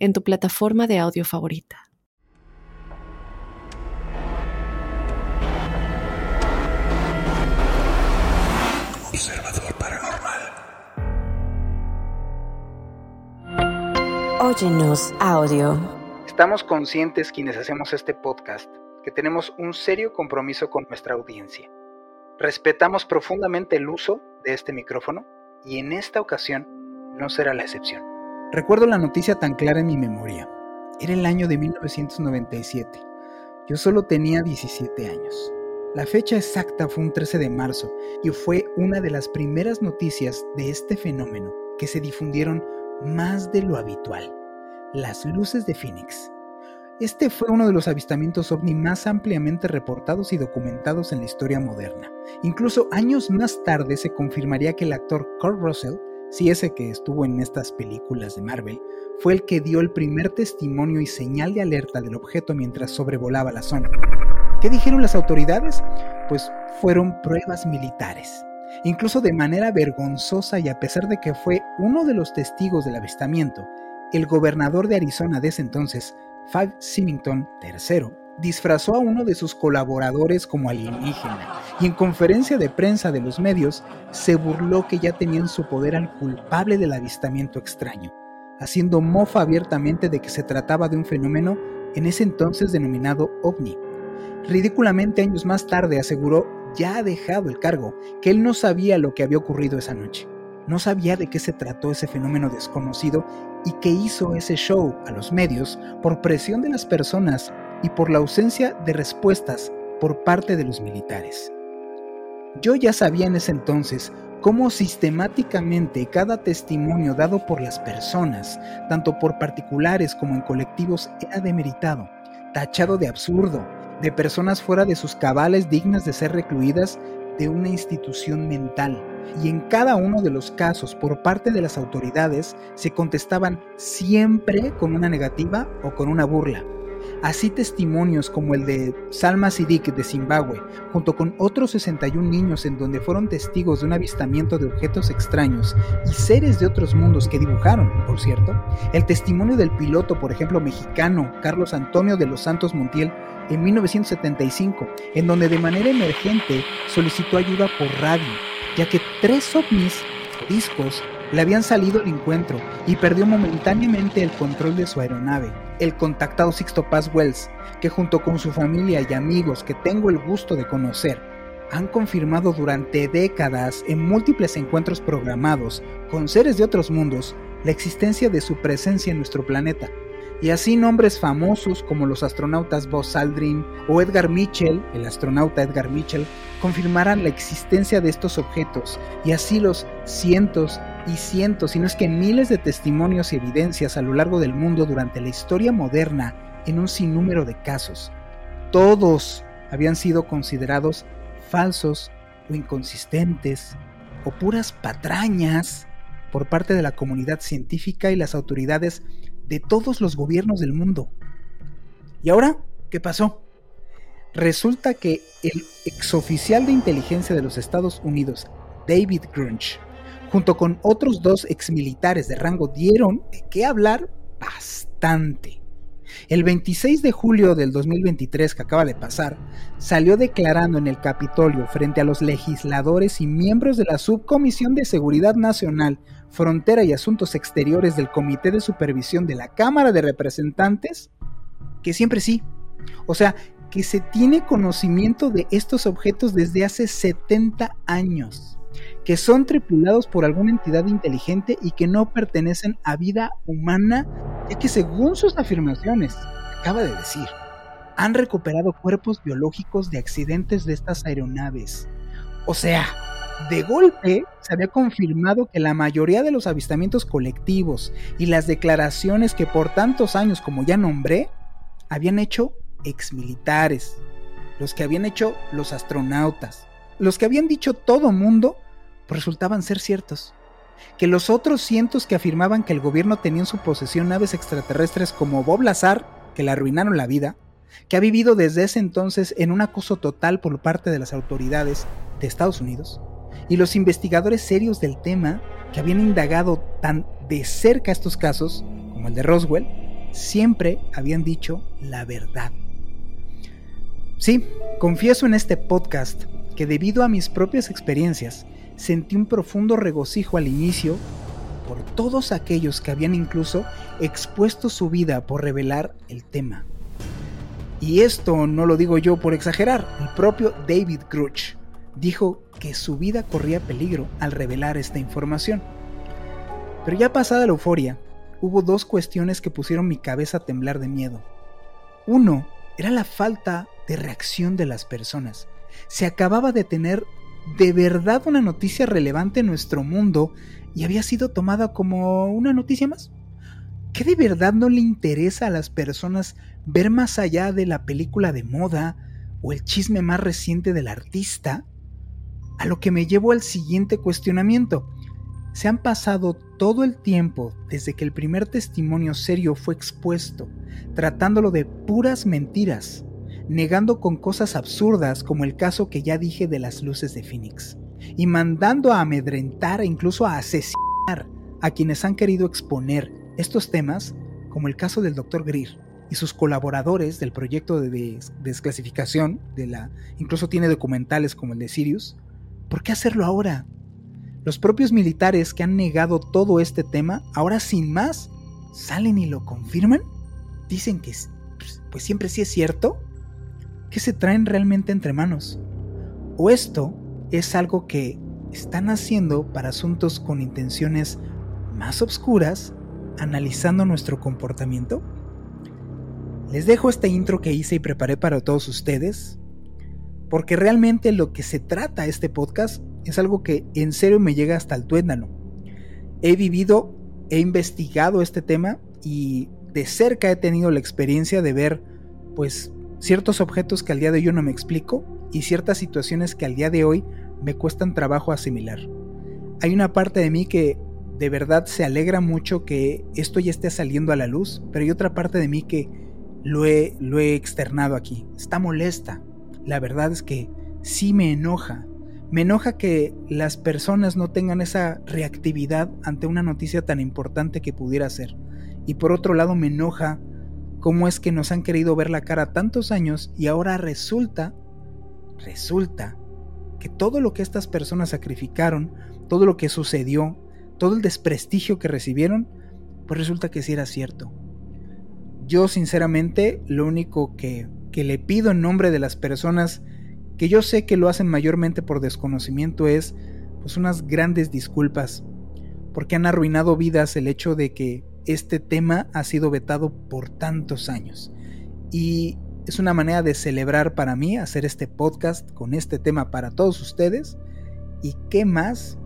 en tu plataforma de audio favorita. Observador Paranormal. Óyenos audio. Estamos conscientes quienes hacemos este podcast que tenemos un serio compromiso con nuestra audiencia. Respetamos profundamente el uso de este micrófono y en esta ocasión no será la excepción. Recuerdo la noticia tan clara en mi memoria. Era el año de 1997. Yo solo tenía 17 años. La fecha exacta fue un 13 de marzo y fue una de las primeras noticias de este fenómeno que se difundieron más de lo habitual las luces de Phoenix. Este fue uno de los avistamientos ovni más ampliamente reportados y documentados en la historia moderna. Incluso años más tarde se confirmaría que el actor Kurt Russell, si ese que estuvo en estas películas de Marvel, fue el que dio el primer testimonio y señal de alerta del objeto mientras sobrevolaba la zona. ¿Qué dijeron las autoridades? Pues fueron pruebas militares. Incluso de manera vergonzosa y a pesar de que fue uno de los testigos del avistamiento, el gobernador de Arizona de ese entonces, Five Symington III, disfrazó a uno de sus colaboradores como alienígena y en conferencia de prensa de los medios se burló que ya tenía en su poder al culpable del avistamiento extraño, haciendo mofa abiertamente de que se trataba de un fenómeno en ese entonces denominado ovni. Ridículamente años más tarde aseguró, ya ha dejado el cargo, que él no sabía lo que había ocurrido esa noche no sabía de qué se trató ese fenómeno desconocido y que hizo ese show a los medios por presión de las personas y por la ausencia de respuestas por parte de los militares. Yo ya sabía en ese entonces cómo sistemáticamente cada testimonio dado por las personas, tanto por particulares como en colectivos, era demeritado, tachado de absurdo, de personas fuera de sus cabales dignas de ser recluidas de una institución mental y en cada uno de los casos por parte de las autoridades se contestaban siempre con una negativa o con una burla. Así testimonios como el de Salma Sidik de Zimbabue, junto con otros 61 niños en donde fueron testigos de un avistamiento de objetos extraños y seres de otros mundos que dibujaron, por cierto, el testimonio del piloto, por ejemplo, mexicano Carlos Antonio de los Santos Montiel en 1975, en donde de manera emergente solicitó ayuda por radio ya que tres ovnis discos le habían salido al encuentro y perdió momentáneamente el control de su aeronave. El contactado Sixto Paz Wells, que junto con su familia y amigos que tengo el gusto de conocer, han confirmado durante décadas en múltiples encuentros programados con seres de otros mundos la existencia de su presencia en nuestro planeta y así nombres famosos como los astronautas Buzz Aldrin o Edgar Mitchell, el astronauta Edgar Mitchell, confirmarán la existencia de estos objetos y así los cientos y cientos, si no es que miles de testimonios y evidencias a lo largo del mundo durante la historia moderna en un sinnúmero de casos. Todos habían sido considerados falsos o inconsistentes o puras patrañas por parte de la comunidad científica y las autoridades de todos los gobiernos del mundo. ¿Y ahora qué pasó? Resulta que el exoficial de inteligencia de los Estados Unidos, David Grunch, junto con otros dos exmilitares de rango, dieron de qué hablar bastante. El 26 de julio del 2023 que acaba de pasar, salió declarando en el Capitolio frente a los legisladores y miembros de la Subcomisión de Seguridad Nacional Frontera y Asuntos Exteriores del Comité de Supervisión de la Cámara de Representantes, que siempre sí. O sea, que se tiene conocimiento de estos objetos desde hace 70 años, que son tripulados por alguna entidad inteligente y que no pertenecen a vida humana, ya que según sus afirmaciones, acaba de decir, han recuperado cuerpos biológicos de accidentes de estas aeronaves. O sea, De golpe se había confirmado que la mayoría de los avistamientos colectivos y las declaraciones que por tantos años, como ya nombré, habían hecho exmilitares, los que habían hecho los astronautas, los que habían dicho todo mundo, pues resultaban ser ciertos. Que los otros cientos que afirmaban que el gobierno tenía en su posesión naves extraterrestres como Bob Lazar, que le arruinaron la vida, que ha vivido desde ese entonces en un acoso total por parte de las autoridades de Estados Unidos, y los investigadores serios del tema que habían indagado tan de cerca estos casos, como el de Roswell, siempre habían dicho la verdad. Sí, confieso en este podcast que debido a mis propias experiencias, sentí un profundo regocijo al inicio por todos aquellos que habían incluso expuesto su vida por revelar el tema. Y esto no lo digo yo por exagerar, el propio David Gruch dijo que su vida corría peligro al revelar esta información. Pero ya pasada la euforia, hubo dos cuestiones que pusieron mi cabeza a temblar de miedo. Uno era la falta de reacción de las personas. Se acababa de tener de verdad una noticia relevante en nuestro mundo y había sido tomada como una noticia más. ¿Qué de verdad no le interesa a las personas ver más allá de la película de moda o el chisme más reciente del artista? A lo que me llevo al siguiente cuestionamiento. Se han pasado todo el tiempo desde que el primer testimonio serio fue expuesto, tratándolo de puras mentiras, negando con cosas absurdas como el caso que ya dije de las luces de Phoenix, y mandando a amedrentar e incluso a asesinar a quienes han querido exponer estos temas, como el caso del Dr. Greer y sus colaboradores del proyecto de desclasificación, de la, incluso tiene documentales como el de Sirius, ¿por qué hacerlo ahora? Los propios militares que han negado todo este tema, ahora sin más, salen y lo confirman. Dicen que pues, pues siempre sí es cierto. ¿Qué se traen realmente entre manos? ¿O esto es algo que están haciendo para asuntos con intenciones más obscuras, analizando nuestro comportamiento? Les dejo este intro que hice y preparé para todos ustedes, porque realmente lo que se trata este podcast es algo que en serio me llega hasta el tuétano. He vivido, he investigado este tema y de cerca he tenido la experiencia de ver pues ciertos objetos que al día de hoy no me explico y ciertas situaciones que al día de hoy me cuestan trabajo asimilar. Hay una parte de mí que de verdad se alegra mucho que esto ya esté saliendo a la luz, pero hay otra parte de mí que lo he, lo he externado aquí. Está molesta. La verdad es que sí me enoja me enoja que las personas no tengan esa reactividad ante una noticia tan importante que pudiera ser. Y por otro lado me enoja cómo es que nos han querido ver la cara tantos años y ahora resulta, resulta que todo lo que estas personas sacrificaron, todo lo que sucedió, todo el desprestigio que recibieron, pues resulta que sí era cierto. Yo sinceramente lo único que, que le pido en nombre de las personas que yo sé que lo hacen mayormente por desconocimiento, es pues unas grandes disculpas, porque han arruinado vidas el hecho de que este tema ha sido vetado por tantos años. Y es una manera de celebrar para mí hacer este podcast con este tema para todos ustedes. Y qué más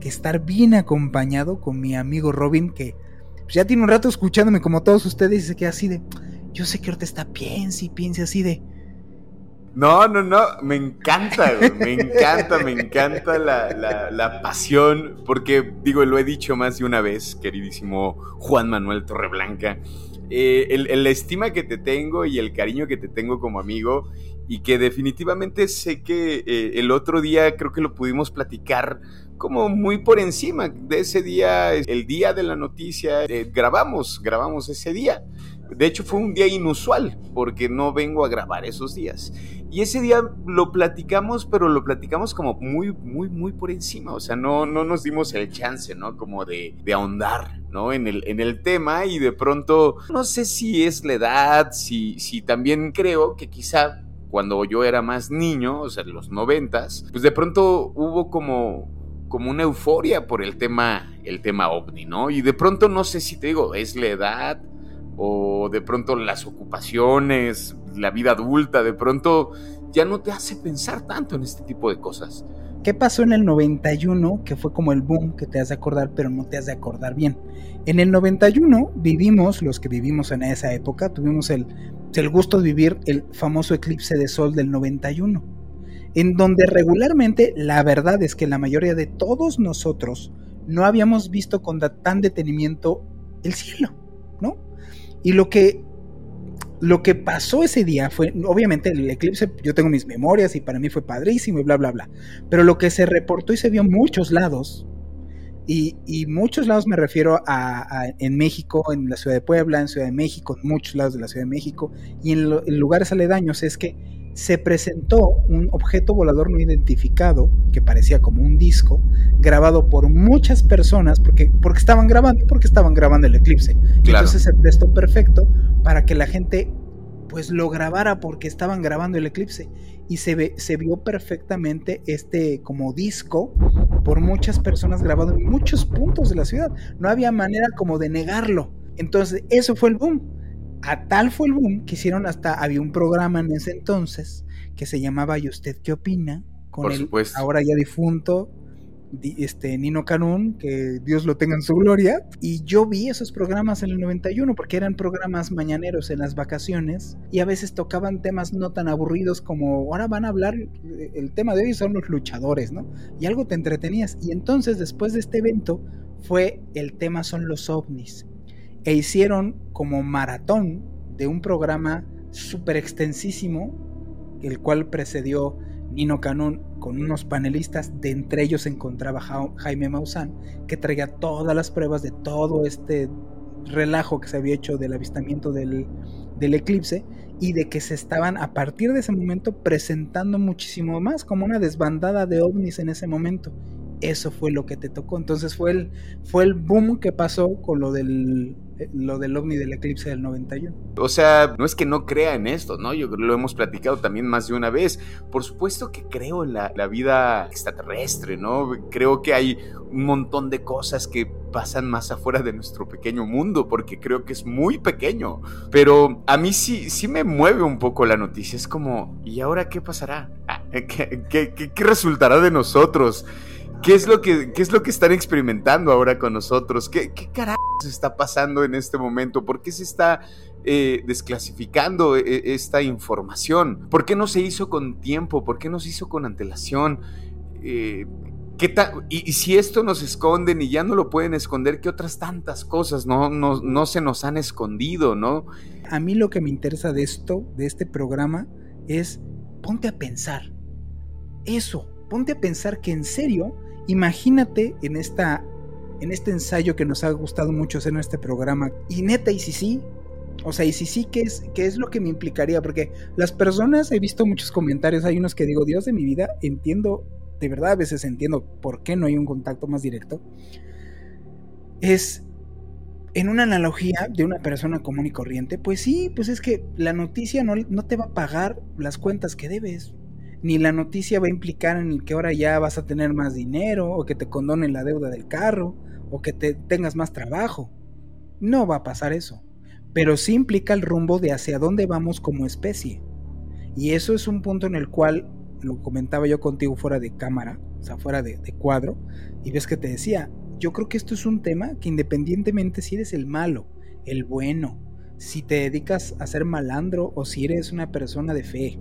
que estar bien acompañado con mi amigo Robin, que pues, ya tiene un rato escuchándome como todos ustedes y se queda así de, yo sé que ahorita está piense y piense así de, no, no, no, me encanta, me encanta, me encanta la, pasión, porque digo, lo he dicho más de una vez, queridísimo Juan Manuel Torreblanca, eh, el, la estima que te tengo y el cariño que te tengo como amigo y que definitivamente sé que eh, el otro día creo que lo pudimos platicar como muy por encima de ese día, el día de la noticia, eh, grabamos, grabamos ese día. De hecho fue un día inusual porque no vengo a grabar esos días. Y ese día lo platicamos, pero lo platicamos como muy, muy, muy por encima. O sea, no, no nos dimos el chance, ¿no? Como de, de ahondar, ¿no? En el, en el tema y de pronto, no sé si es la edad, si, si también creo que quizá cuando yo era más niño, o sea, en los noventas, pues de pronto hubo como como una euforia por el tema el tema ovni, ¿no? Y de pronto no sé si te digo, es la edad o de pronto las ocupaciones, la vida adulta, de pronto ya no te hace pensar tanto en este tipo de cosas. ¿Qué pasó en el 91? Que fue como el boom que te has de acordar, pero no te has de acordar bien. En el 91 vivimos, los que vivimos en esa época, tuvimos el, el gusto de vivir el famoso eclipse de sol del 91, en donde regularmente la verdad es que la mayoría de todos nosotros no habíamos visto con tan detenimiento el cielo, ¿no? Y lo que lo que pasó ese día fue, obviamente el eclipse, yo tengo mis memorias y para mí fue padrísimo y bla, bla, bla. Pero lo que se reportó y se vio en muchos lados, y, y muchos lados me refiero a, en México, en la ciudad de Puebla, en Ciudad de México, en muchos lados de la Ciudad de México, y en, en lugares aledaños, es que se presentó un objeto volador no identificado, que parecía como un disco, grabado por muchas personas, porque, porque estaban grabando, porque estaban grabando el eclipse. Entonces se prestó perfecto para que la gente pues lo grabara porque estaban grabando el eclipse y se, ve, se vio perfectamente este como disco por muchas personas grabado en muchos puntos de la ciudad. No había manera como de negarlo. Entonces, eso fue el boom. A tal fue el boom que hicieron hasta, había un programa en ese entonces que se llamaba ¿Y usted qué opina? Con el ahora ya difunto este, Nino Canún, que Dios lo tenga en su gloria. Y yo vi esos programas en el 91 porque eran programas mañaneros en las vacaciones y a veces tocaban temas no tan aburridos como ahora van a hablar, el tema de hoy son los luchadores, ¿no? Y algo te entretenías. Y entonces después de este evento fue el tema son los ovnis. E hicieron como maratón de un programa súper extensísimo, el cual precedió Nino Canún con unos panelistas, de entre ellos se encontraba Jaime Maussan, que traía todas las pruebas de todo este relajo que se había hecho del avistamiento del, del eclipse y de que se estaban a partir de ese momento presentando muchísimo más, como una desbandada de ovnis en ese momento. Eso fue lo que te tocó. Entonces fue el, fue el boom que pasó con lo del lo del ovni del eclipse del 91. O sea, no es que no crea en esto, ¿no? Yo lo hemos platicado también más de una vez. Por supuesto que creo en la, la vida extraterrestre, ¿no? Creo que hay un montón de cosas que pasan más afuera de nuestro pequeño mundo, porque creo que es muy pequeño. Pero a mí sí, sí me mueve un poco la noticia. Es como, ¿y ahora qué pasará? ¿Qué, qué, qué resultará de nosotros? ¿Qué es lo que, qué es lo que están experimentando ahora con nosotros? ¿Qué, qué carajo está pasando en este momento? ¿Por qué se está eh, desclasificando eh, esta información? ¿Por qué no se hizo con tiempo? ¿Por qué no se hizo con antelación? Eh, ¿qué y, si esto nos esconden y ya no lo pueden esconder, ¿qué otras tantas cosas no, no, no se nos han escondido, no? A mí lo que me interesa de esto, de este programa, es ponte a pensar. Eso, ponte a pensar que en serio Imagínate en, esta, en este ensayo que nos ha gustado mucho hacer en este programa. Y neta, y si sí, o sea, y si sí, ¿qué es, ¿qué es lo que me implicaría? Porque las personas, he visto muchos comentarios, hay unos que digo, Dios de mi vida, entiendo, de verdad a veces entiendo por qué no hay un contacto más directo. Es en una analogía de una persona común y corriente, pues sí, pues es que la noticia no, no te va a pagar las cuentas que debes ni la noticia va a implicar en que ahora ya vas a tener más dinero, o que te condonen la deuda del carro, o que te tengas más trabajo. No va a pasar eso. Pero sí implica el rumbo de hacia dónde vamos como especie. Y eso es un punto en el cual, lo comentaba yo contigo fuera de cámara, o sea, fuera de cuadro, y ves que te decía, yo creo que esto es un tema que independientemente si eres el malo, el bueno, si te dedicas a ser malandro o si eres una persona de fe,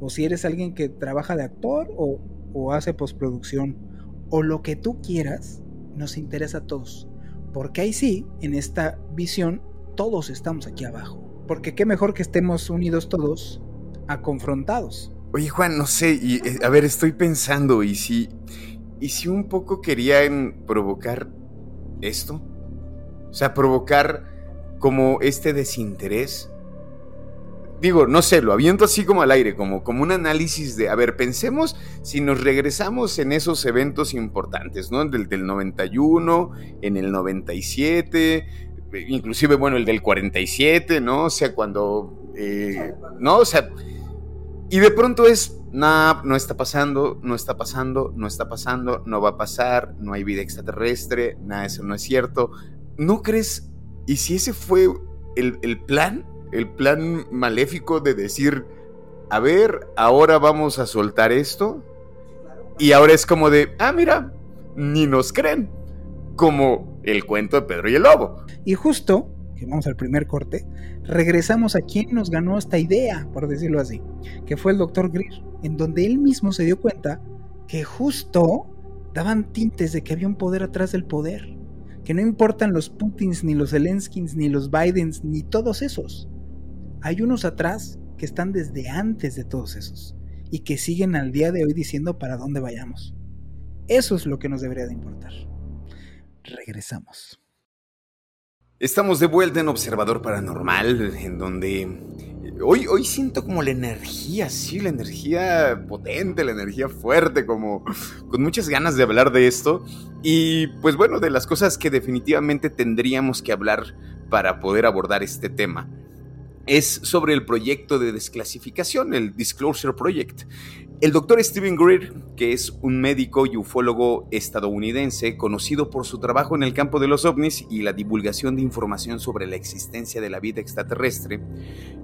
o si eres alguien que trabaja de actor o, hace postproducción, o lo que tú quieras, nos interesa a todos. Porque ahí sí, en esta visión, todos estamos aquí abajo. Porque qué mejor que estemos unidos todos a confrontados. Oye Juan, no sé, y, eh, a ver, estoy pensando, ¿y si, ¿y si un poco querían provocar esto? O sea, provocar como este desinterés digo, no sé, lo aviento así como al aire, como, como un análisis de, a ver, pensemos si nos regresamos en esos eventos importantes, ¿no? Del, del 91, en el 97, inclusive, bueno, el del 47, ¿no? O sea, cuando, eh, ¿no? O sea, y de pronto es, nada, no está pasando, no está pasando, no está pasando, no va a pasar, no hay vida extraterrestre, nada, eso no es cierto. ¿No crees? ¿Y si ese fue el, el plan? El plan maléfico de decir, a ver, ahora vamos a soltar esto. Y ahora es como de, ah, mira, ni nos creen. Como el cuento de Pedro y el Lobo. Y justo, que vamos al primer corte, regresamos a quien nos ganó esta idea, por decirlo así, que fue el doctor Greer, en donde él mismo se dio cuenta que justo daban tintes de que había un poder atrás del poder, que no importan los Putins, ni los Zelenskins, ni los Bidens, ni todos esos. Hay unos atrás que están desde antes de todos esos y que siguen al día de hoy diciendo para dónde vayamos. Eso es lo que nos debería de importar. Regresamos. Estamos de vuelta en Observador Paranormal, en donde hoy, hoy siento como la energía, sí, la energía potente, la energía fuerte, como con muchas ganas de hablar de esto. Y pues bueno, de las cosas que definitivamente tendríamos que hablar para poder abordar este tema es sobre el proyecto de desclasificación, el Disclosure Project. El doctor Stephen Greer, que es un médico y ufólogo estadounidense conocido por su trabajo en el campo de los ovnis y la divulgación de información sobre la existencia de la vida extraterrestre,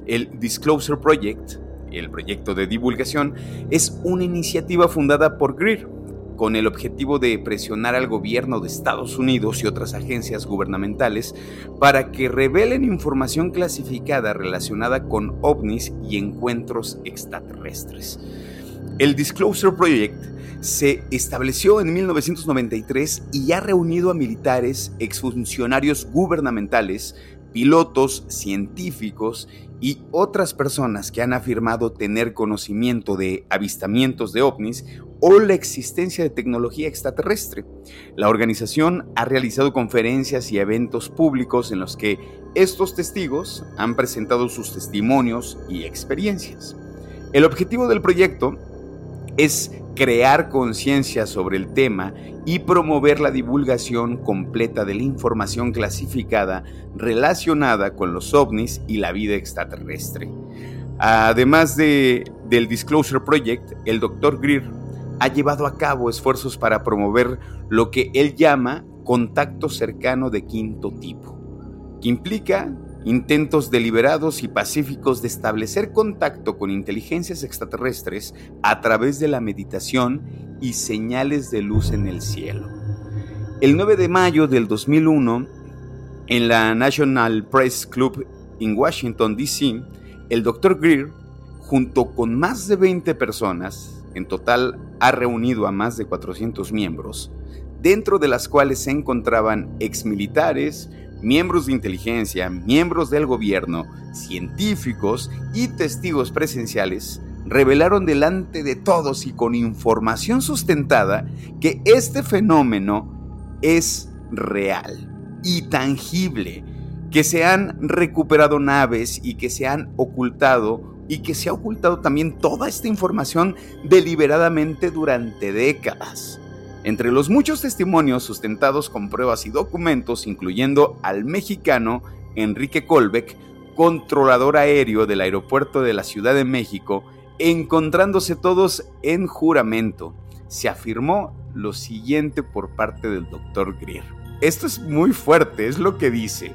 el Disclosure Project, el proyecto de divulgación, es una iniciativa fundada por Greer con el objetivo de presionar al gobierno de Estados Unidos y otras agencias gubernamentales para que revelen información clasificada relacionada con ovnis y encuentros extraterrestres. El Disclosure Project se estableció en 1993 y ha reunido a militares, exfuncionarios gubernamentales, pilotos, científicos y otras personas que han afirmado tener conocimiento de avistamientos de ovnis o la existencia de tecnología extraterrestre. La organización ha realizado conferencias y eventos públicos en los que estos testigos han presentado sus testimonios y experiencias. El objetivo del proyecto es crear conciencia sobre el tema y promover la divulgación completa de la información clasificada relacionada con los ovnis y la vida extraterrestre. Además de, del Disclosure Project, el Dr. Greer ha llevado a cabo esfuerzos para promover lo que él llama contacto cercano de quinto tipo, que implica intentos deliberados y pacíficos de establecer contacto con inteligencias extraterrestres a través de la meditación y señales de luz en el cielo. El 9 de mayo del 2001, en la National Press Club en Washington, D.C., el Dr. Greer, junto con más de 20 personas, en total ha reunido a más de 400 miembros, dentro de las cuales se encontraban exmilitares, miembros de inteligencia, miembros del gobierno, científicos y testigos presenciales revelaron delante de todos y con información sustentada que este fenómeno es real y tangible, que se han recuperado naves y que se han ocultado y que se ha ocultado también toda esta información deliberadamente durante décadas. Entre los muchos testimonios sustentados con pruebas y documentos, incluyendo al mexicano Enrique Colbeck, controlador aéreo del aeropuerto de la Ciudad de México, encontrándose todos en juramento, se afirmó lo siguiente por parte del doctor Greer. Esto es muy fuerte, es lo que dice.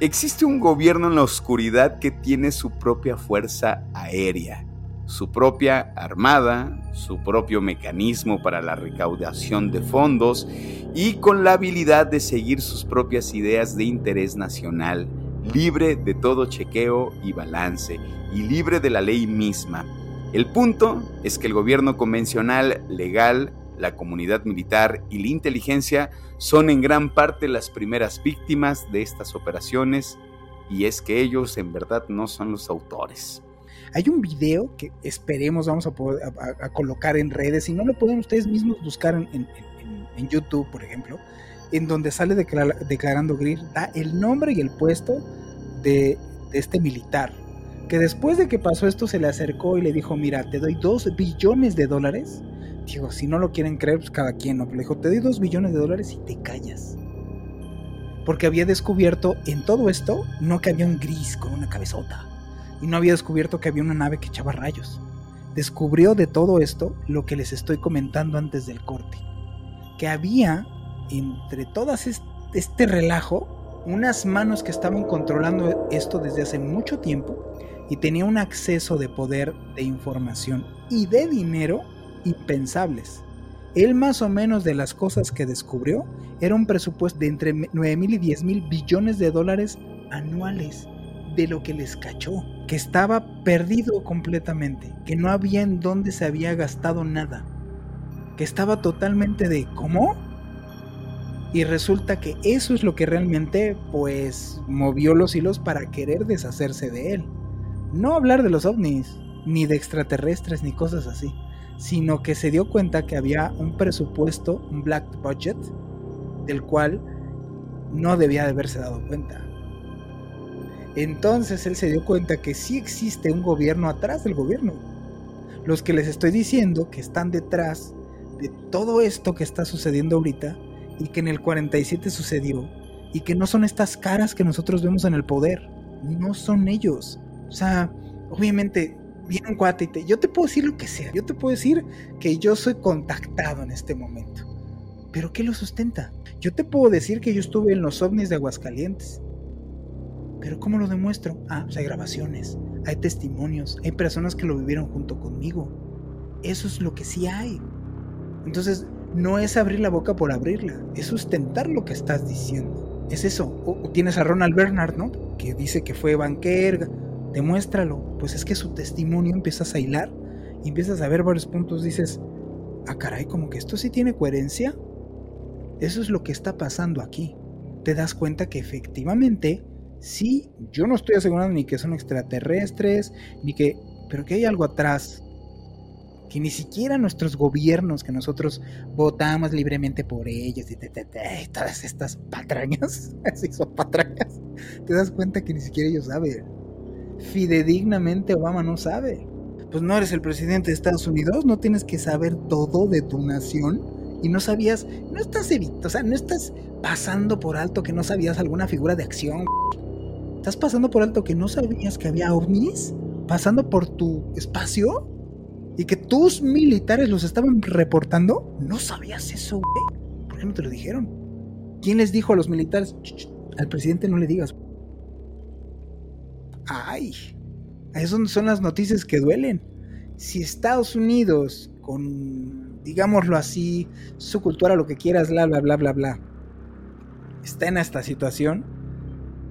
Existe un gobierno en la oscuridad que tiene su propia fuerza aérea su propia armada, su propio mecanismo para la recaudación de fondos y con la habilidad de seguir sus propias ideas de interés nacional, libre de todo chequeo y balance y libre de la ley misma. El punto es que el gobierno convencional, legal, la comunidad militar y la inteligencia son en gran parte las primeras víctimas de estas operaciones y es que ellos en verdad no son los autores. Hay un video que esperemos vamos a poder a, colocar en redes, si no lo pueden ustedes mismos buscar en, YouTube, por ejemplo, en donde sale declarando Greer, da el nombre y el puesto de, este militar, que después de que pasó esto se le acercó y le dijo, mira, te doy dos billones de dólares. Digo, si no lo quieren creer, pues cada quien, ¿no? Pero le dijo, te doy dos billones de dólares y te callas. Porque había descubierto en todo esto, no que había un gris con una cabezota y no había descubierto que había una nave que echaba rayos. Descubrió de todo esto lo que les estoy comentando antes del corte, que había entre todas este relajo unas manos que estaban controlando esto desde hace mucho tiempo y tenía un acceso de poder, de información y de dinero impensables. Él más o menos de las cosas que descubrió era un presupuesto de entre 9 mil y 10 mil billones de dólares anuales de lo que les cachó, que estaba perdido completamente, que no había en dónde se había gastado nada, que estaba totalmente de ¿cómo? Y resulta que eso es lo que realmente pues movió los hilos para querer deshacerse de él. No hablar de los ovnis, ni de extraterrestres, ni cosas así, sino que se dio cuenta que había un presupuesto, un black budget, del cual no debía de haberse dado cuenta. Entonces él se dio cuenta que sí existe un gobierno atrás del gobierno. Los que les estoy diciendo que están detrás de todo esto que está sucediendo ahorita y que en el 47 sucedió y que no son estas caras que nosotros vemos en el poder. No son ellos. O sea, obviamente viene un cuate y te, yo te puedo decir lo que sea. Yo te puedo decir que yo soy contactado en este momento. Pero ¿qué lo sustenta? Yo te puedo decir que yo estuve en los ovnis de Aguascalientes. Pero ¿cómo lo demuestro? Ah, pues hay grabaciones, hay testimonios, hay personas que lo vivieron junto conmigo. Eso es lo que sí hay. Entonces, no es abrir la boca por abrirla, es sustentar lo que estás diciendo. Es eso. O, tienes a Ronald Bernard, ¿no? Que dice que fue banquer, demuéstralo. Pues es que su testimonio empiezas a hilar empiezas a ver varios puntos. Dices, ah, caray, como que esto sí tiene coherencia. Eso es lo que está pasando aquí. Te das cuenta que efectivamente, sí, yo no estoy asegurando ni que son extraterrestres, ni que, pero que hay algo atrás. Que ni siquiera nuestros gobiernos, que nosotros votamos libremente por ellos y, todas estas patrañas, así son patrañas, te das cuenta que ni siquiera ellos saben fidedignamente Obama no sabe. Pues no eres el presidente de Estados Unidos, no tienes que saber todo de tu nación y no sabías, no estás evitando, o sea, no estás pasando por alto que no sabías alguna figura de acción. Estás pasando por alto que no sabías que había ovnis pasando por tu espacio y que tus militares los estaban reportando. No sabías eso, güey. ¿Por qué no te lo dijeron? ¿Quién les dijo a los militares? al presidente no le digas. Ay, esas son las noticias que duelen. Si Estados Unidos, con, digámoslo así, su cultura, lo que quieras, bla, bla, bla, bla, bla, está en esta situación,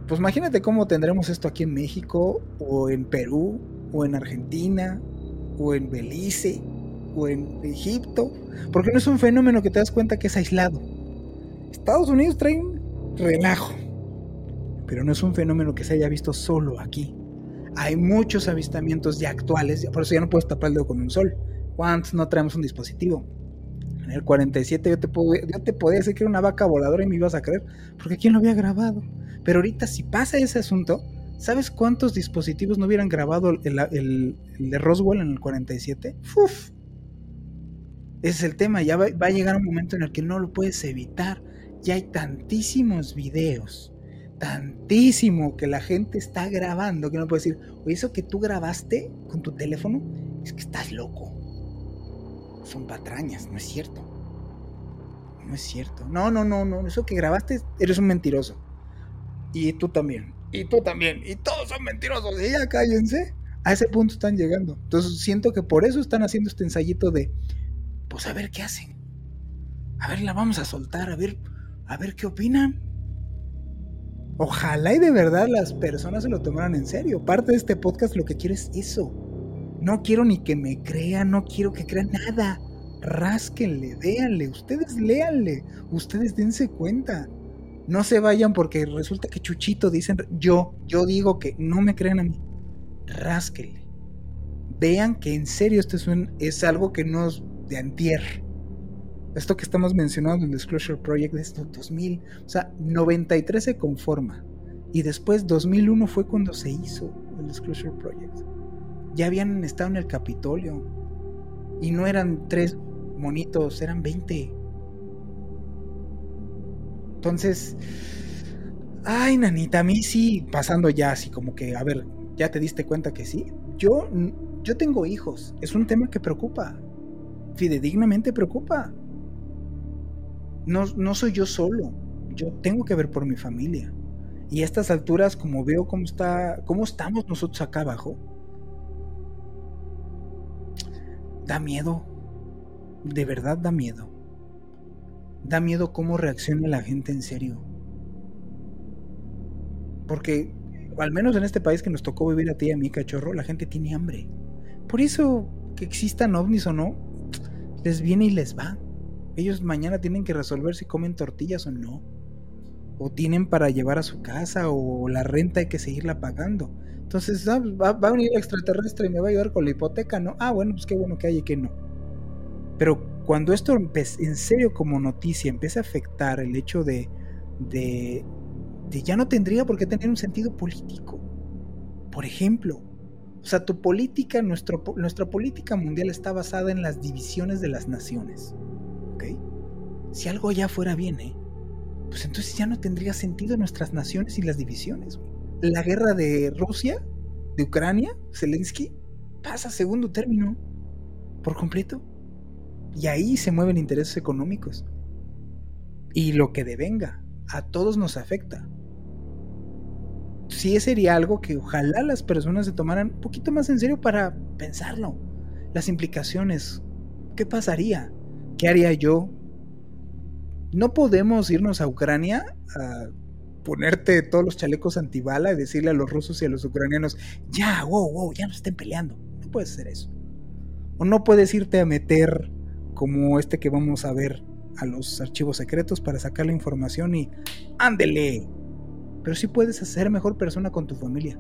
pues imagínate cómo tendremos esto aquí en México, o en Perú, o en Argentina, o en Belice, o en Egipto, porque no es un fenómeno que te das cuenta que es aislado. Estados Unidos trae un relajo pero no es un fenómeno que se haya visto solo aquí. Hay muchos avistamientos ya actuales, por eso ya no puedes tapar el dedo con un sol. ¿Cuántos no traemos un dispositivo? En el 47 yo te, puedo, podía decir que era una vaca voladora y me ibas a creer, porque ¿quién lo había grabado? Pero ahorita si pasa ese asunto, ¿sabes cuántos dispositivos no hubieran grabado el, de Roswell en el 47? ¡Uf! Ese es el tema, ya va a llegar un momento en el que no lo puedes evitar. Ya hay tantísimos videos tantísimo que la gente está grabando que no puede decir, oye, eso que tú grabaste con tu teléfono es que estás loco. Son patrañas, no es cierto. No es cierto. No, no, no, no. Eso que grabaste, eres un mentiroso. Y tú también. Y tú también. Y todos son mentirosos. Y ya cállense. A ese punto están llegando. Entonces siento que por eso están haciendo este ensayito de, pues a ver qué hacen. A ver, la vamos a soltar. A ver, a ver qué opinan. Ojalá y de verdad las personas se lo tomaran en serio. Parte de este podcast lo que quiero es eso. No quiero ni que me crean, no quiero que crean nada. Rásquenle, véanle, ustedes léanle, ustedes dense cuenta. No se vayan porque resulta que Chuchito dicen, yo, yo digo que no me crean a mí. Rásquenle. Vean que en serio esto es, es algo que no es de antier esto que estamos mencionando, el Disclosure Project, es 2000, o sea, 93 se conforma. Y después 2001 fue cuando se hizo el Disclosure Project. Ya habían estado en el Capitolio. Y no eran tres monitos, eran 20. Entonces, ay, nanita, a mí sí, pasando ya así como que, a ver, ya te diste cuenta que sí. Yo, yo tengo hijos, es un tema que preocupa, fidedignamente preocupa no, soy yo solo, yo tengo que ver por mi familia. Y a estas alturas, como veo cómo está, cómo estamos nosotros acá abajo, da miedo. de verdad da miedo. Da miedo cómo reacciona la gente en serio. Porque, al menos en este país que nos tocó vivir a ti y a mí, cachorro, la gente tiene hambre. Por eso, que existan ovnis o no, les viene y les va. Ellos mañana tienen que resolver si comen tortillas o no. O tienen para llevar a su casa o la renta hay que seguirla pagando. Entonces, ah, va, a venir el extraterrestre y me va a ayudar con la hipoteca, ¿no? Ah, bueno, pues qué bueno que hay y que no. Pero cuando esto en serio como noticia empieza a afectar el hecho de, de, de ya no tendría por qué tener un sentido político. Por ejemplo, o sea, tu política, nuestra política mundial está basada en las divisiones de las naciones. ¿Ok? Si algo ya fuera bien, ¿eh? Pues entonces ya no tendría sentido nuestras naciones y las divisiones. La guerra de Rusia, de Ucrania, Zelensky, pasa a segundo término. Por completo. Y ahí se mueven intereses económicos. Y lo que devenga, a todos nos afecta. Sí sería algo que ojalá las personas se tomaran un poquito más en serio para pensarlo. Las implicaciones. ¿Qué pasaría? ¿Qué haría yo? No podemos irnos a Ucrania a ponerte todos los chalecos antibala y decirle a los rusos y a los ucranianos, ya, wow, wow, ya no estén peleando. No puedes hacer eso. O no puedes irte a meter como este que vamos a ver a los archivos secretos para sacar la información y ándele. Pero sí puedes ser mejor persona con tu familia.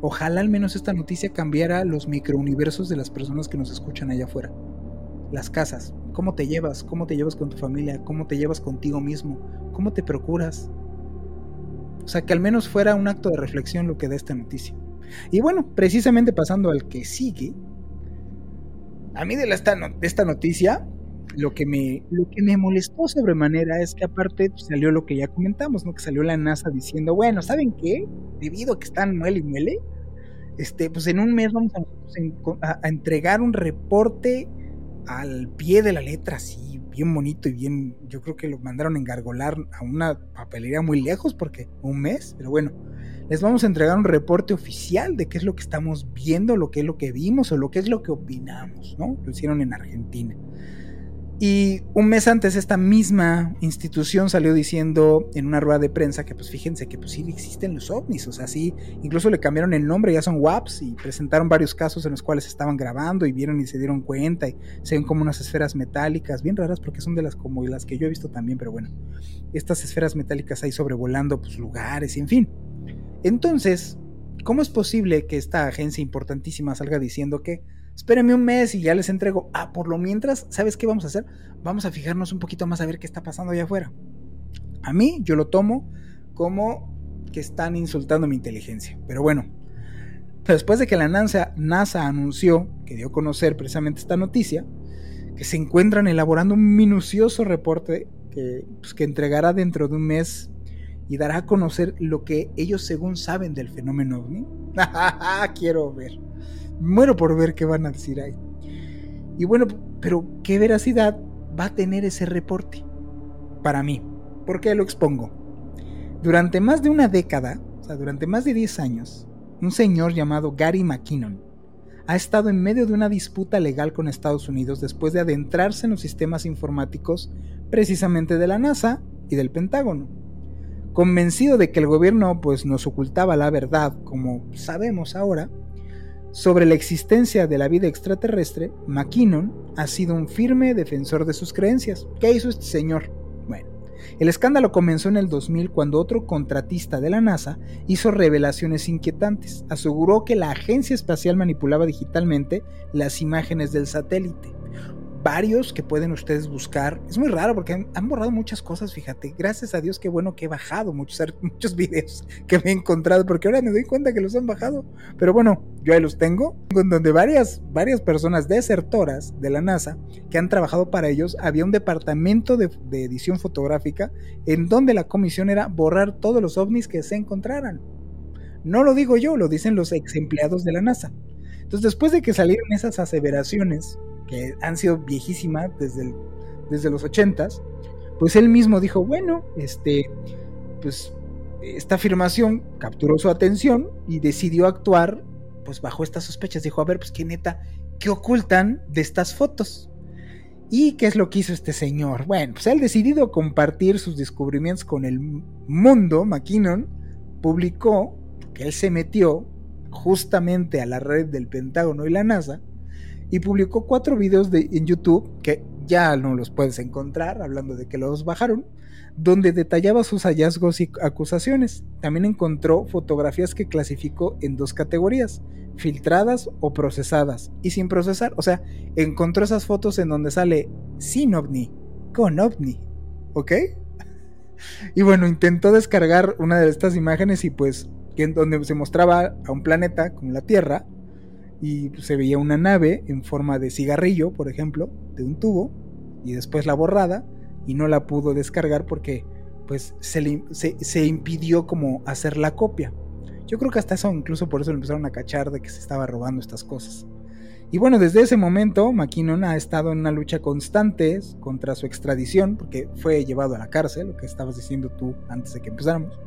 Ojalá al menos esta noticia cambiara los microuniversos de las personas que nos escuchan allá afuera. Las casas, cómo te llevas, cómo te llevas con tu familia, cómo te llevas contigo mismo, cómo te procuras. O sea, que al menos fuera un acto de reflexión lo que da esta noticia. Y bueno, precisamente pasando al que sigue, a mí de, esta, de esta noticia, lo que, me, lo que me molestó sobremanera es que aparte salió lo que ya comentamos, ¿no? Que salió la NASA diciendo, bueno, ¿saben qué? Debido a que están muele y muele, este, pues en un mes vamos a, a, entregar un reporte al pie de la letra, así, bien bonito y bien, yo creo que lo mandaron a engargolar a una papelería muy lejos porque un mes, pero bueno, les vamos a entregar un reporte oficial de qué es lo que estamos viendo, lo que es lo que vimos o lo que es lo que opinamos, ¿no? Lo hicieron en Argentina. Y un mes antes esta misma institución salió diciendo en una rueda de prensa que pues fíjense que pues sí existen los ovnis, o sea, sí, incluso le cambiaron el nombre, ya son WAPs y presentaron varios casos en los cuales estaban grabando y vieron y se dieron cuenta y se ven como unas esferas metálicas, bien raras porque son de las como las que yo he visto también, pero bueno, estas esferas metálicas ahí sobrevolando pues lugares y en fin. Entonces, ¿cómo es posible que esta agencia importantísima salga diciendo que espérenme un mes y ya les entrego? Ah, por lo mientras, ¿sabes qué vamos a hacer? Vamos a fijarnos un poquito más a ver qué está pasando allá afuera. A mí, yo lo tomo como que están insultando mi inteligencia. Pero bueno, después de que la NASA, NASA anunció, que dio a conocer precisamente esta noticia, que se encuentran elaborando un minucioso reporte que, pues, que entregará dentro de un mes y dará a conocer lo que ellos según saben del fenómeno ovni. Quiero ver. Muero por ver qué van a decir ahí. Y bueno, pero ¿qué veracidad va a tener ese reporte? Para mí. ¿Por qué lo expongo? Durante más de una década, o sea, durante más de 10 años, un señor llamado Gary McKinnon ha estado en medio de una disputa legal con Estados Unidos después de adentrarse en los sistemas informáticos precisamente de la NASA y del Pentágono. Convencido de que el gobierno pues, nos ocultaba la verdad, como sabemos ahora, sobre la existencia de la vida extraterrestre, McKinnon ha sido un firme defensor de sus creencias. ¿Qué hizo este señor? Bueno, el escándalo comenzó en el 2000 cuando otro contratista de la NASA hizo revelaciones inquietantes. Aseguró que la agencia espacial manipulaba digitalmente las imágenes del satélite varios que pueden ustedes buscar. Es muy raro porque han, borrado muchas cosas, fíjate. Gracias a Dios, qué bueno que he bajado muchos, muchos videos que me he encontrado, porque ahora me doy cuenta que los han bajado. Pero bueno, yo ahí los tengo, en donde varias, varias personas desertoras de la NASA que han trabajado para ellos, había un departamento de, de edición fotográfica en donde la comisión era borrar todos los ovnis que se encontraran. No lo digo yo, lo dicen los ex empleados de la NASA. Entonces, después de que salieron esas aseveraciones que han sido viejísimas desde, desde los ochentas, pues él mismo dijo, bueno, este, pues esta afirmación capturó su atención y decidió actuar pues bajo estas sospechas. Dijo, a ver, pues qué neta, ¿qué ocultan de estas fotos? ¿Y qué es lo que hizo este señor? Bueno, pues él decidido compartir sus descubrimientos con el mundo, McKinnon publicó que él se metió justamente a la red del Pentágono y la NASA y publicó cuatro videos de, en YouTube que ya no los puedes encontrar, hablando de que los bajaron, donde detallaba sus hallazgos y acusaciones. También encontró fotografías que clasificó en dos categorías, filtradas o procesadas, y sin procesar, o sea, encontró esas fotos en donde sale sin ovni, con ovni, ¿ok? Y bueno, intentó descargar una de estas imágenes y pues, en donde se mostraba a un planeta como la Tierra, y se veía una nave en forma de cigarrillo, por ejemplo, de un tubo, y después la borrada, y no la pudo descargar porque pues se, se, impidió como hacer la copia. Yo creo que hasta eso, incluso por eso le empezaron a cachar de que se estaba robando estas cosas. Y bueno, desde ese momento, McKinnon ha estado en una lucha constante contra su extradición, porque fue llevado a la cárcel, lo que estabas diciendo tú antes de que empezáramos.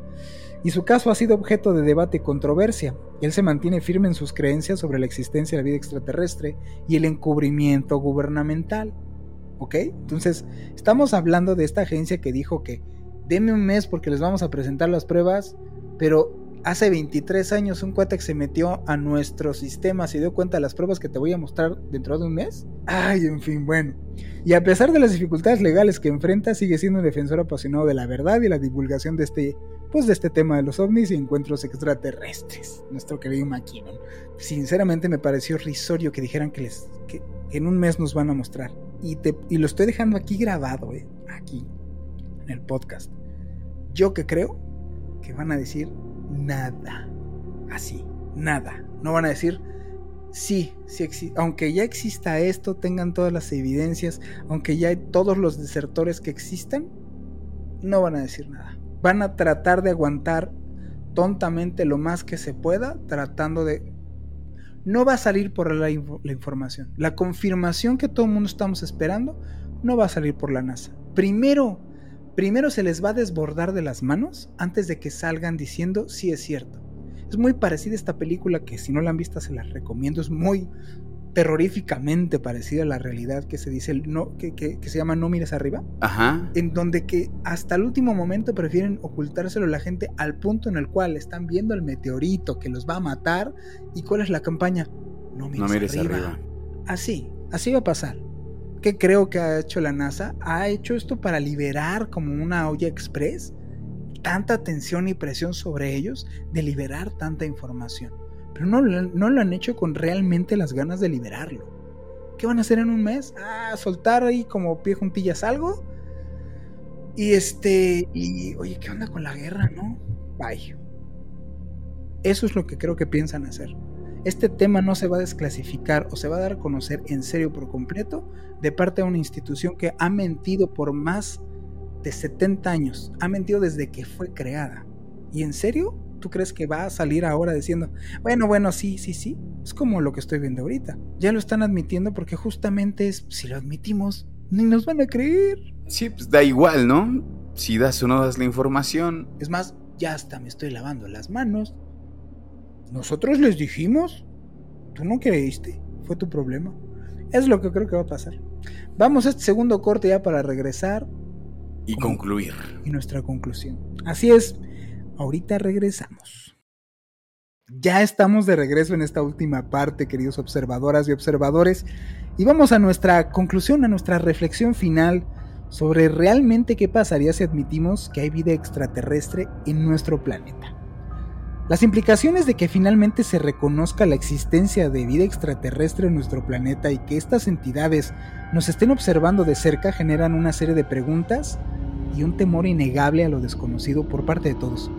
Y su caso ha sido objeto de debate y controversia. Él se mantiene firme en sus creencias sobre la existencia de la vida extraterrestre y el encubrimiento gubernamental. ¿Ok? Entonces, estamos hablando de esta agencia que dijo que deme un mes porque les vamos a presentar las pruebas, pero hace 23 años un cuate se metió a nuestro sistema se dio cuenta de las pruebas que te voy a mostrar dentro de un mes. Ay, en fin, bueno. Y a pesar de las dificultades legales que enfrenta, sigue siendo un defensor apasionado de la verdad y la divulgación de este, pues de este tema de los ovnis y encuentros extraterrestres. Nuestro querido McKinnon. Sinceramente me pareció risorio que dijeran que les que en un mes nos van a mostrar y, lo estoy dejando aquí grabado, eh, aquí, en el podcast. Yo que creo que van a decir nada. Así, nada. No van a decir, sí, sí aunque ya exista esto, tengan todas las evidencias, aunque ya hay todos los desertores que existan, no van a decir nada. Van a tratar de aguantar tontamente lo más que se pueda, tratando de no va a salir por la, información. La confirmación que todo el mundo estamos esperando no va a salir por la NASA. Primero, primero se les va a desbordar de las manos antes de que salgan diciendo si es cierto. Es muy parecida esta película que si no la han visto se la recomiendo. Es muy, terroríficamente parecida a la realidad que se dice, no, que, que, se llama No mires arriba, Ajá. en donde que hasta el último momento prefieren ocultárselo a la gente al punto en el cual están viendo el meteorito que los va a matar y cuál es la campaña, no mires, arriba. Así, así va a pasar. ¿Qué creo que ha hecho la NASA? Ha hecho esto para liberar como una olla express tanta tensión y presión sobre ellos de liberar tanta información pero no, no lo han hecho con realmente las ganas de liberarlo. ¿Qué van a hacer en un mes? Ah, soltar ahí como pie juntillas algo. Y este, y oye, ¿qué onda con la guerra, no? Bye. Eso es lo que creo que piensan hacer. Este tema no se va a desclasificar o se va a dar a conocer en serio por completo de parte de una institución que ha mentido por más de 70 años. Ha mentido desde que fue creada. ¿Y en serio? ¿Tú crees que va a salir ahora diciendo, bueno, bueno, sí, sí, sí? Es como lo que estoy viendo ahorita. Ya lo están admitiendo porque justamente es, si lo admitimos, ni nos van a creer. Sí, pues da igual, ¿no? Si das o no das la información. Es más, ya hasta me estoy lavando las manos. Nosotros les dijimos. Tú no creíste. Fue tu problema. Es lo que creo que va a pasar. Vamos a este segundo corte ya para regresar. Y concluir. Y nuestra conclusión. Así es. Ahorita regresamos. Ya estamos de regreso en esta última parte, queridos observadoras y observadores, y vamos a nuestra conclusión, a nuestra reflexión final sobre realmente qué pasaría si admitimos que hay vida extraterrestre en nuestro planeta. Las implicaciones de que finalmente se reconozca la existencia de vida extraterrestre en nuestro planeta y que estas entidades nos estén observando de cerca generan una serie de preguntas y un temor innegable a lo desconocido por parte de todos.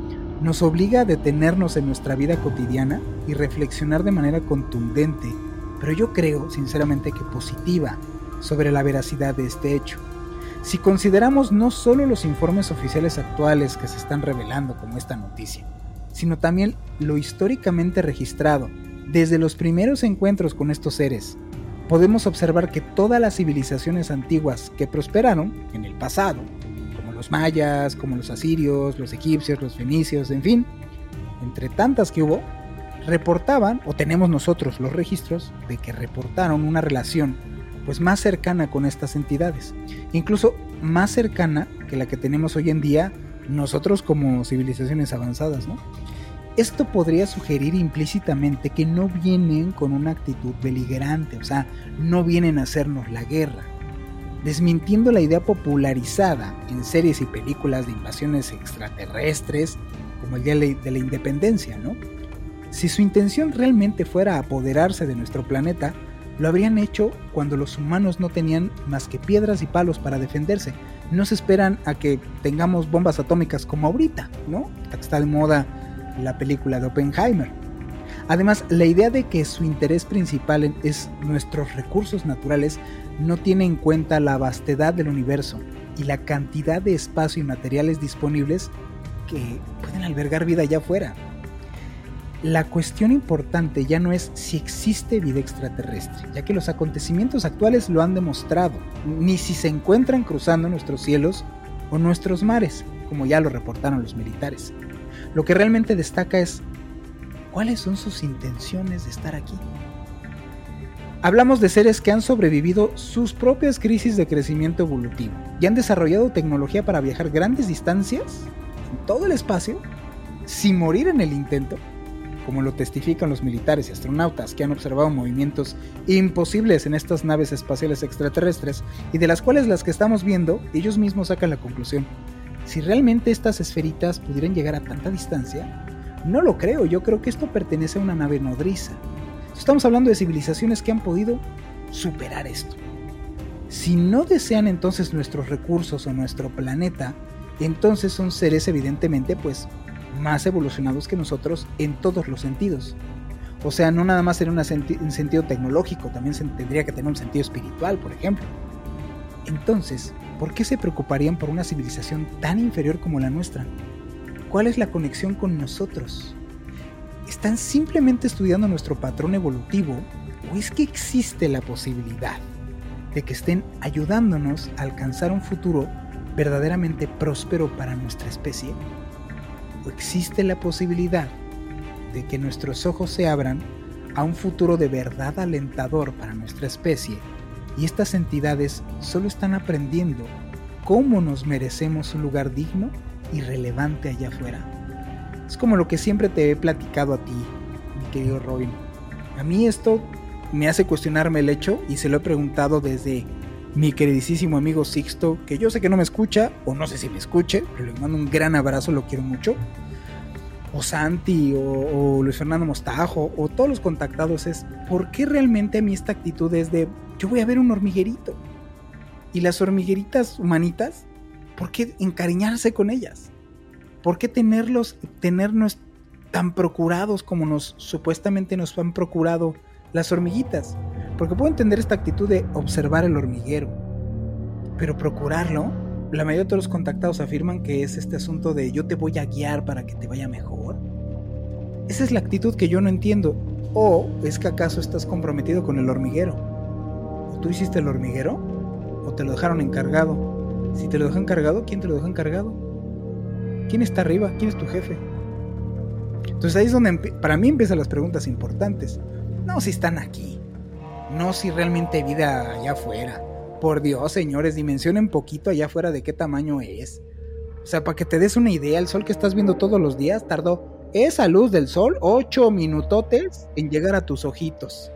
Nos obliga a detenernos en nuestra vida cotidiana y reflexionar de manera contundente, pero yo creo sinceramente que positiva, sobre la veracidad de este hecho. Si consideramos no solo los informes oficiales actuales que se están revelando como esta noticia, sino también lo históricamente registrado desde los primeros encuentros con estos seres, podemos observar que todas las civilizaciones antiguas que prosperaron en el pasado los mayas, como los asirios, los egipcios, los fenicios, en fin, entre tantas que hubo, reportaban, o tenemos nosotros los registros, de que reportaron una relación pues más cercana con estas entidades, incluso más cercana que la que tenemos hoy en día nosotros como civilizaciones avanzadas, ¿no? Esto podría sugerir implícitamente que no vienen con una actitud beligerante, o sea, no vienen a hacernos la guerra, desmintiendo la idea popularizada en series y películas de invasiones extraterrestres, como el Día de la Independencia, ¿no? Si su intención realmente fuera apoderarse de nuestro planeta, lo habrían hecho cuando los humanos no tenían más que piedras y palos para defenderse. No se esperan a que tengamos bombas atómicas como ahorita, ¿no? Está de moda la película de Oppenheimer. Además, la idea de que su interés principal es nuestros recursos naturales no tiene en cuenta la vastedad del universo y la cantidad de espacio y materiales disponibles que pueden albergar vida allá afuera. La cuestión importante ya no es si existe vida extraterrestre, ya que los acontecimientos actuales lo han demostrado, ni si se encuentran cruzando nuestros cielos o nuestros mares, como ya lo reportaron los militares. Lo que realmente destaca es cuáles son sus intenciones de estar aquí. Hablamos de seres que han sobrevivido sus propias crisis de crecimiento evolutivo y han desarrollado tecnología para viajar grandes distancias en todo el espacio sin morir en el intento, como lo testifican los militares y astronautas que han observado movimientos imposibles en estas naves espaciales extraterrestres y de las cuales las que estamos viendo ellos mismos sacan la conclusión. Si realmente estas esferitas pudieran llegar a tanta distancia, no lo creo, yo creo que esto pertenece a una nave nodriza, Estamos hablando de civilizaciones que han podido superar esto. Si no desean entonces nuestros recursos o nuestro planeta, entonces son seres evidentemente pues más evolucionados que nosotros en todos los sentidos. O sea, no nada más en un sentido tecnológico, también se tendría que tener un sentido espiritual, por ejemplo. Entonces, ¿por qué se preocuparían por una civilización tan inferior como la nuestra? ¿Cuál es la conexión con nosotros? ¿Están simplemente estudiando nuestro patrón evolutivo o es que existe la posibilidad de que estén ayudándonos a alcanzar un futuro verdaderamente próspero para nuestra especie? ¿O existe la posibilidad de que nuestros ojos se abran a un futuro de verdad alentador para nuestra especie y estas entidades solo están aprendiendo cómo nos merecemos un lugar digno y relevante allá afuera? Es como lo que siempre te he platicado a ti, mi querido Robin. A mí esto me hace cuestionarme el hecho y se lo he preguntado desde mi queridísimo amigo Sixto, que yo sé que no me escucha, o no sé si me escuche, pero le mando un gran abrazo, lo quiero mucho. O Santi, o, Luis Fernando Mostajo, o todos los contactados, es ¿por qué realmente a mí esta actitud es de yo voy a ver un hormiguerito? Y las hormigueritas humanitas, ¿por qué encariñarse con ellas? ¿Por qué tenerlos, tenernos tan procurados como nos supuestamente nos han procurado las hormiguitas? Porque puedo entender esta actitud de observar el hormiguero, pero procurarlo, la mayoría de los contactados afirman que es este asunto de yo te voy a guiar para que te vaya mejor. Esa es la actitud que yo no entiendo. ¿O es que acaso estás comprometido con el hormiguero? ¿O tú hiciste el hormiguero? ¿O te lo dejaron encargado? Si te lo dejan encargado, ¿quién te lo dejó encargado? ¿Quién está arriba? ¿Quién es tu jefe? Entonces ahí es donde para mí empiezan las preguntas importantes. No si están aquí. No si realmente hay vida allá afuera. Por Dios, señores, dimensionen poquito allá afuera de qué tamaño es. O sea, para que te des una idea, el sol que estás viendo todos los días tardó esa luz del sol 8 minutotes en llegar a tus ojitos.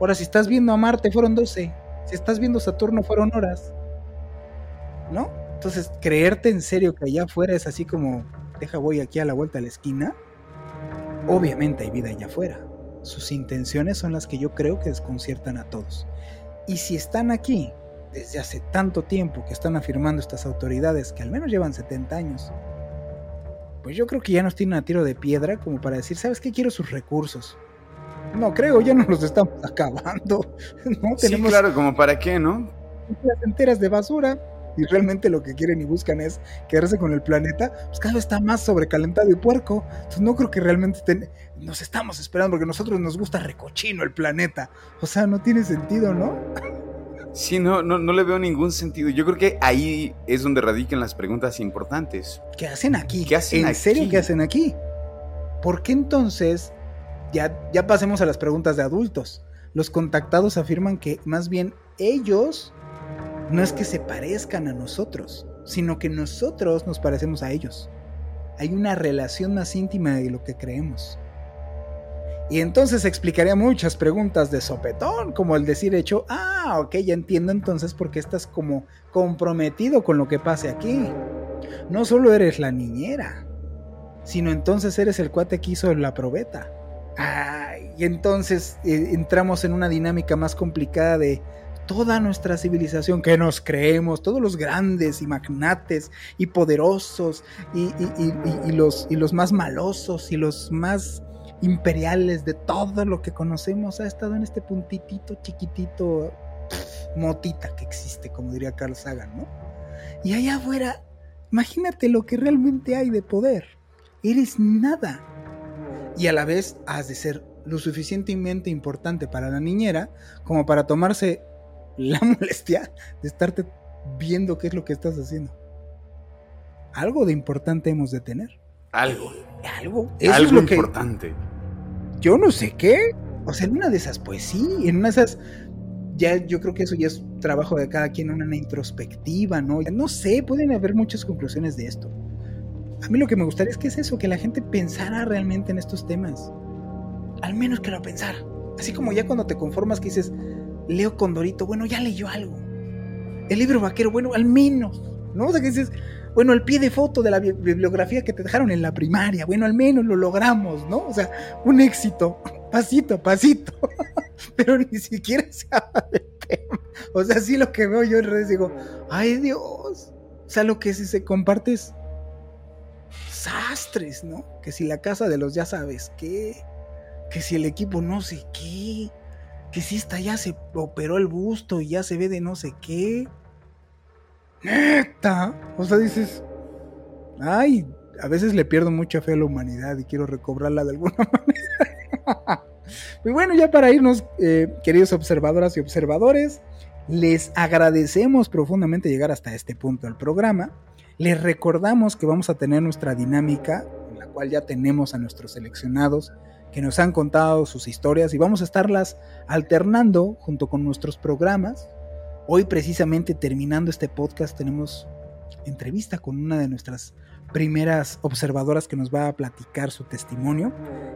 Ahora, si estás viendo a Marte, fueron 12. Si estás viendo Saturno, fueron horas. ¿No? Entonces, creerte en serio que allá afuera es así como, deja voy aquí a la vuelta a la esquina, obviamente hay vida allá afuera. Sus intenciones son las que yo creo que desconciertan a todos. Y si están aquí desde hace tanto tiempo que están afirmando estas autoridades, que al menos llevan 70 años, pues yo creo que ya nos tienen a tiro de piedra como para decir, ¿sabes qué? Quiero sus recursos. No creo, ya no los estamos acabando. ¿no? Sí, claro, como para qué, ¿no? Las enteras de basura y realmente lo que quieren y buscan es quedarse con el planeta, pues cada vez está más sobrecalentado y puerco. Entonces no creo que realmente nos estamos esperando porque a nosotros nos gusta recochino el planeta. O sea, no tiene sentido, ¿no? Sí, no, no, no le veo ningún sentido. Yo creo que ahí es donde radican las preguntas importantes. ¿Qué hacen aquí? ¿Qué hacen ¿En serio qué hacen aquí? ¿Por qué entonces, ya, pasemos a las preguntas de adultos, los contactados afirman que más bien ellos no es que se parezcan a nosotros, sino que nosotros nos parecemos a ellos. Hay una relación más íntima de lo que creemos. Y entonces explicaría muchas preguntas de sopetón, como el decir hecho, ah, ok, ya entiendo entonces por qué estás como comprometido con lo que pase aquí. No solo eres la niñera, sino entonces eres el cuate que hizo la probeta. Y entonces eh, entramos en una dinámica más complicada de toda nuestra civilización que nos creemos, todos los grandes y magnates y poderosos y, los, y los más malosos y los más imperiales de todo lo que conocemos ha estado en este puntitito chiquitito motita que existe, como diría Carl Sagan, ¿no? Y allá afuera, imagínate lo que realmente hay de poder. Eres nada. Y a la vez has de ser lo suficientemente importante para la niñera como para tomarse la molestia de estarte viendo qué es lo que estás haciendo. Algo de importante hemos de tener. Algo. Algo. Eso Algo es lo importante yo no sé qué. O sea, en una de esas, pues sí, en una de esas, ya yo creo que eso ya es trabajo de cada quien, una introspectiva, ¿no? No sé, pueden haber muchas conclusiones de esto. A mí lo que me gustaría es que es eso, que la gente pensara realmente en estos temas. Al menos que lo pensara. Así como ya cuando te conformas que dices, leo Condorito, bueno, ya leyó algo. El libro vaquero, bueno, al menos. ¿No? O sea, que dices, bueno, el pie de foto de la bibliografía que te dejaron en la primaria, bueno, al menos lo logramos, ¿no? O sea, un éxito, pasito a pasito, pero ni siquiera se habla del tema. O sea, sí lo que veo yo en redes digo, ay Dios, o sea, lo que si se comparte sastres, ¿no? Que si la casa de los ya sabes qué, que si el equipo no sé qué, que si esta ya se operó el busto y ya se ve de no sé qué neta. O sea, dices, ay, a veces le pierdo mucha fe a la humanidad y quiero recobrarla de alguna manera. y bueno, ya para irnos, eh, queridos observadoras y observadores, les agradecemos profundamente llegar hasta este punto del programa. Les recordamos que vamos a tener nuestra dinámica, en la cual ya tenemos a nuestros seleccionados que nos han contado sus historias y vamos a estarlas alternando junto con nuestros programas Hoy precisamente terminando este podcast tenemos entrevista con una de nuestras primeras observadoras que nos va a platicar su testimonio.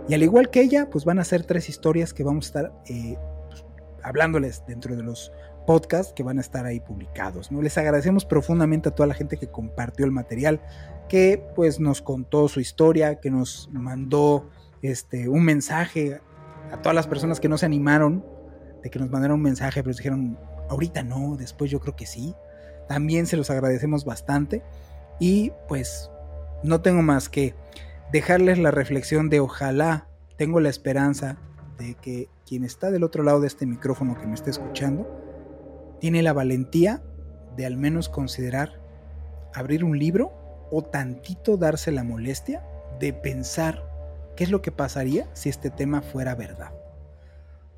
Y al igual que ella, pues van a ser tres historias que vamos a estar eh, pues, hablándoles dentro de los podcasts que van a estar ahí publicados. ¿no? Les agradecemos profundamente a toda la gente que compartió el material, que pues nos contó su historia, que nos mandó este, un mensaje a todas las personas que no se animaron, de que nos mandaron un mensaje, pero dijeron, Ahorita no, después yo creo que sí. También se los agradecemos bastante. Y pues no tengo más que dejarles la reflexión de ojalá, tengo la esperanza de que quien está del otro lado de este micrófono que me está escuchando, tiene la valentía de al menos considerar abrir un libro o tantito darse la molestia de pensar qué es lo que pasaría si este tema fuera verdad.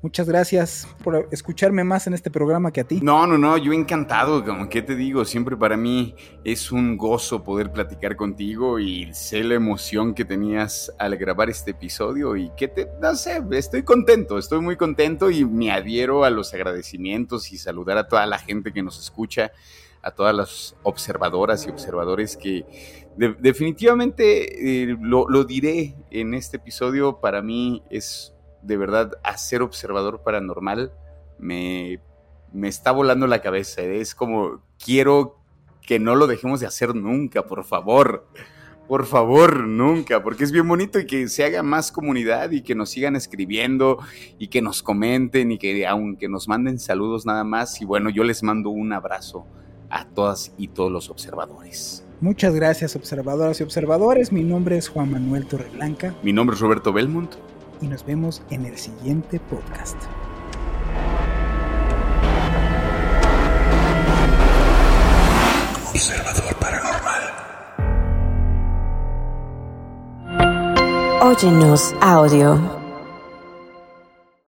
Muchas gracias por escucharme más en este programa que a ti. No, no, no, yo encantado, como que te digo, siempre para mí es un gozo poder platicar contigo y sé la emoción que tenías al grabar este episodio y que te, no sé, estoy contento, estoy muy contento y me adhiero a los agradecimientos y saludar a toda la gente que nos escucha, a todas las observadoras y observadores que definitivamente eh, lo, lo diré en este episodio, para mí es de verdad hacer observador paranormal me, me está volando la cabeza. Es como, quiero que no lo dejemos de hacer nunca, por favor. Por favor, nunca, porque es bien bonito y que se haga más comunidad y que nos sigan escribiendo y que nos comenten y que aunque nos manden saludos nada más. Y bueno, yo les mando un abrazo a todas y todos los observadores. Muchas gracias, observadoras y observadores. Mi nombre es Juan Manuel Torreblanca. Mi nombre es Roberto Belmont y nos vemos en el siguiente podcast. Observador Paranormal. Óyenos audio.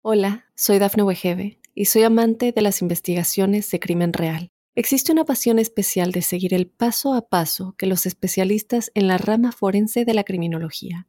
Hola, soy Dafne Wegebe y soy amante de las investigaciones de crimen real. Existe una pasión especial de seguir el paso a paso que los especialistas en la rama forense de la criminología